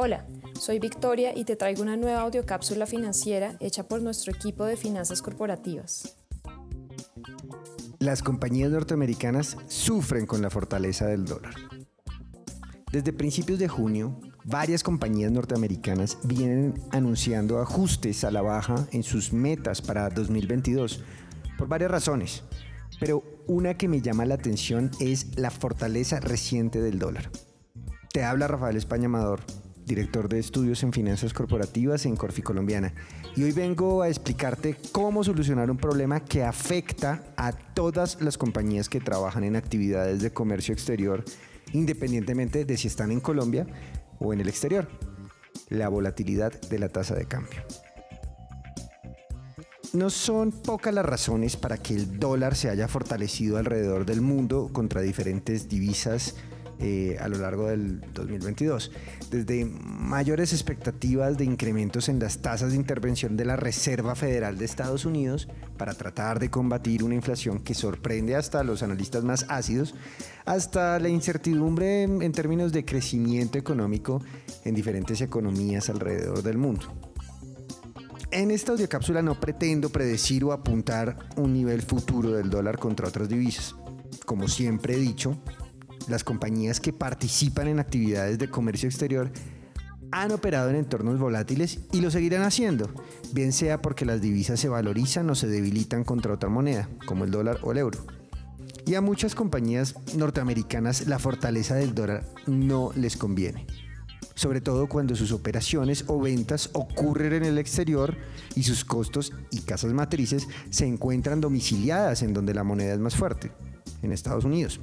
Hola, soy Victoria y te traigo una nueva audiocápsula financiera hecha por nuestro equipo de finanzas corporativas. Las compañías norteamericanas sufren con la fortaleza del dólar. Desde principios de junio, varias compañías norteamericanas vienen anunciando ajustes a la baja en sus metas para 2022 por varias razones, pero una que me llama la atención es la fortaleza reciente del dólar. Te habla Rafael España Amador, director de estudios en finanzas corporativas en Corfi Colombiana. Y hoy vengo a explicarte cómo solucionar un problema que afecta a todas las compañías que trabajan en actividades de comercio exterior, independientemente de si están en Colombia o en el exterior. La volatilidad de la tasa de cambio. No son pocas las razones para que el dólar se haya fortalecido alrededor del mundo contra diferentes divisas eh, a lo largo del 2022. Desde mayores expectativas de incrementos en las tasas de intervención de la Reserva Federal de Estados Unidos para tratar de combatir una inflación que sorprende hasta a los analistas más ácidos, hasta la incertidumbre en términos de crecimiento económico en diferentes economías alrededor del mundo. En esta audiocápsula no pretendo predecir o apuntar un nivel futuro del dólar contra otras divisas. Como siempre he dicho, las compañías que participan en actividades de comercio exterior han operado en entornos volátiles y lo seguirán haciendo, bien sea porque las divisas se valorizan o se debilitan contra otra moneda, como el dólar o el euro. Y a muchas compañías norteamericanas la fortaleza del dólar no les conviene, sobre todo cuando sus operaciones o ventas ocurren en el exterior y sus costos y casas matrices se encuentran domiciliadas en donde la moneda es más fuerte, en Estados Unidos.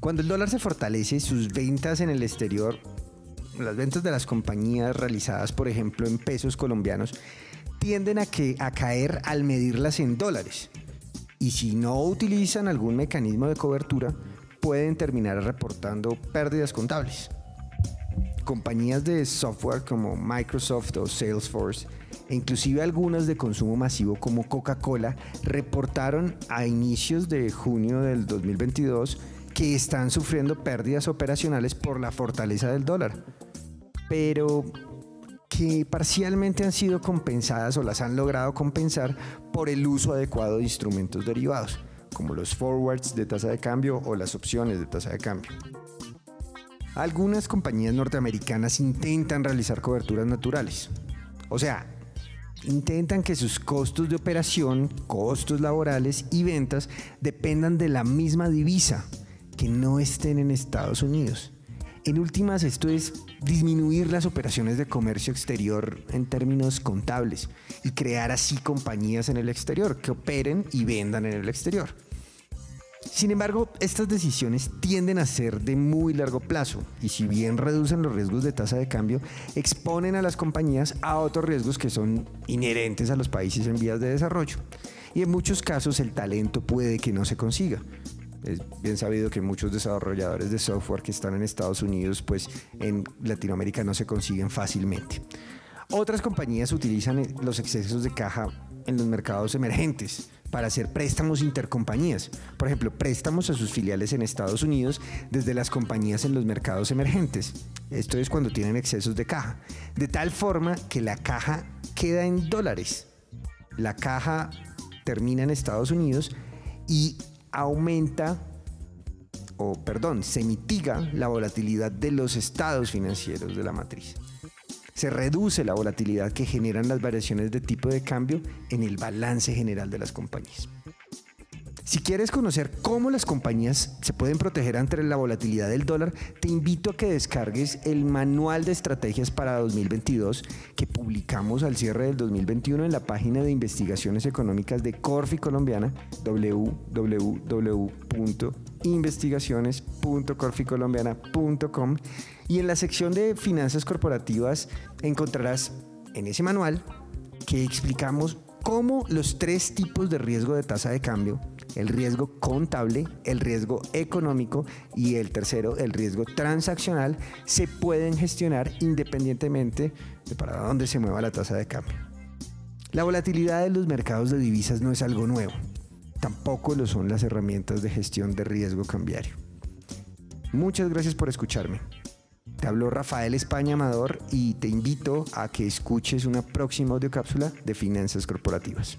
Cuando el dólar se fortalece, sus ventas en el exterior, las ventas de las compañías realizadas, por ejemplo, en pesos colombianos, tienden a, que, a caer al medirlas en dólares. Y si no utilizan algún mecanismo de cobertura, pueden terminar reportando pérdidas contables. Compañías de software como Microsoft o Salesforce, e inclusive algunas de consumo masivo como Coca-Cola, reportaron a inicios de junio del 2022 que están sufriendo pérdidas operacionales por la fortaleza del dólar, pero que parcialmente han sido compensadas o las han logrado compensar por el uso adecuado de instrumentos derivados, como los forwards de tasa de cambio o las opciones de tasa de cambio. Algunas compañías norteamericanas intentan realizar coberturas naturales, o sea, intentan que sus costos de operación, costos laborales y ventas dependan de la misma divisa que no estén en Estados Unidos. En últimas, esto es disminuir las operaciones de comercio exterior en términos contables y crear así compañías en el exterior que operen y vendan en el exterior. Sin embargo, estas decisiones tienden a ser de muy largo plazo y si bien reducen los riesgos de tasa de cambio, exponen a las compañías a otros riesgos que son inherentes a los países en vías de desarrollo. Y en muchos casos el talento puede que no se consiga, es bien sabido que muchos desarrolladores de software que están en Estados Unidos, pues en Latinoamérica no se consiguen fácilmente. Otras compañías utilizan los excesos de caja en los mercados emergentes para hacer préstamos intercompañías. Por ejemplo, préstamos a sus filiales en Estados Unidos desde las compañías en los mercados emergentes. Esto es cuando tienen excesos de caja. De tal forma que la caja queda en dólares. La caja termina en Estados Unidos y aumenta o perdón, se mitiga la volatilidad de los estados financieros de la matriz. Se reduce la volatilidad que generan las variaciones de tipo de cambio en el balance general de las compañías. Si quieres conocer cómo las compañías se pueden proteger ante la volatilidad del dólar, te invito a que descargues el manual de estrategias para 2022 que publicamos al cierre del 2021 en la página de investigaciones económicas de Corfi Colombiana, www.investigaciones.corficolombiana.com y en la sección de finanzas corporativas encontrarás en ese manual que explicamos cómo los tres tipos de riesgo de tasa de cambio, el riesgo contable, el riesgo económico y el tercero, el riesgo transaccional, se pueden gestionar independientemente de para dónde se mueva la tasa de cambio. La volatilidad de los mercados de divisas no es algo nuevo, tampoco lo son las herramientas de gestión de riesgo cambiario. Muchas gracias por escucharme. Te habló Rafael España Amador y te invito a que escuches una próxima audiocápsula de finanzas corporativas.